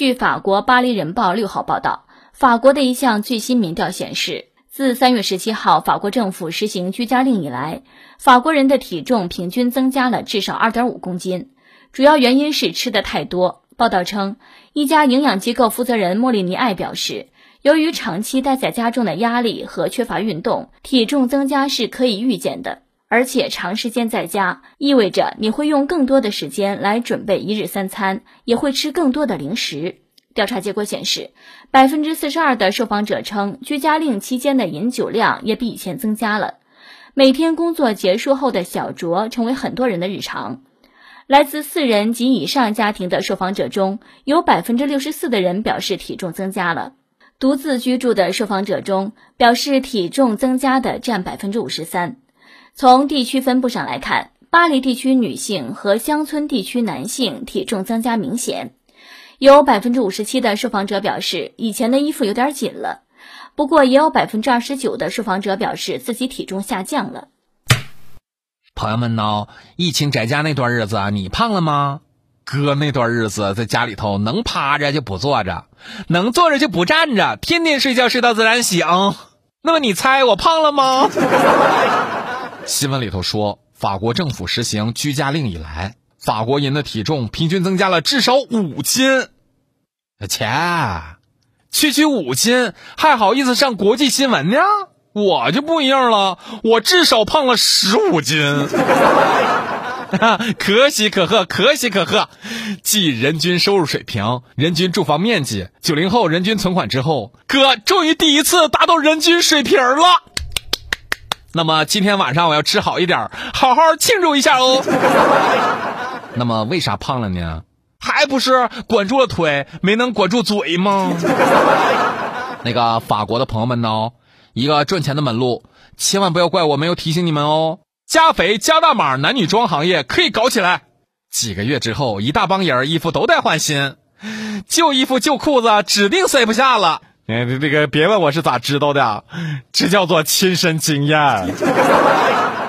据法国《巴黎人报》六号报道，法国的一项最新民调显示，自三月十七号法国政府实行居家令以来，法国人的体重平均增加了至少二点五公斤，主要原因是吃的太多。报道称，一家营养机构负责人莫里尼埃表示，由于长期待在家中的压力和缺乏运动，体重增加是可以预见的。而且长时间在家意味着你会用更多的时间来准备一日三餐，也会吃更多的零食。调查结果显示，百分之四十二的受访者称，居家令期间的饮酒量也比以前增加了。每天工作结束后的小酌成为很多人的日常。来自四人及以上家庭的受访者中有百分之六十四的人表示体重增加了。独自居住的受访者中，表示体重增加的占百分之五十三。从地区分布上来看，巴黎地区女性和乡村地区男性体重增加明显。有百分之五十七的受访者表示，以前的衣服有点紧了。不过，也有百分之二十九的受访者表示自己体重下降了。朋友们呢？疫情宅家那段日子，你胖了吗？哥那段日子在家里头，能趴着就不坐着，能坐着就不站着，天天睡觉睡到自然醒。那么你猜我胖了吗？新闻里头说，法国政府实行居家令以来，法国人的体重平均增加了至少五斤。切，区区五斤还好意思上国际新闻呢？我就不一样了，我至少胖了十五斤。可喜可贺，可喜可贺！继人均收入水平、人均住房面积、九零后人均存款之后，哥终于第一次达到人均水平了。那么今天晚上我要吃好一点，好好庆祝一下哦。那么为啥胖了呢？还不是管住了腿，没能管住嘴吗？那个法国的朋友们呢？一个赚钱的门路，千万不要怪我没有提醒你们哦。加肥加大码，男女装行业可以搞起来。几个月之后，一大帮人衣服都得换新，旧衣服旧裤子指定塞不下了。那，个别问我是咋知道的，这叫做亲身经验。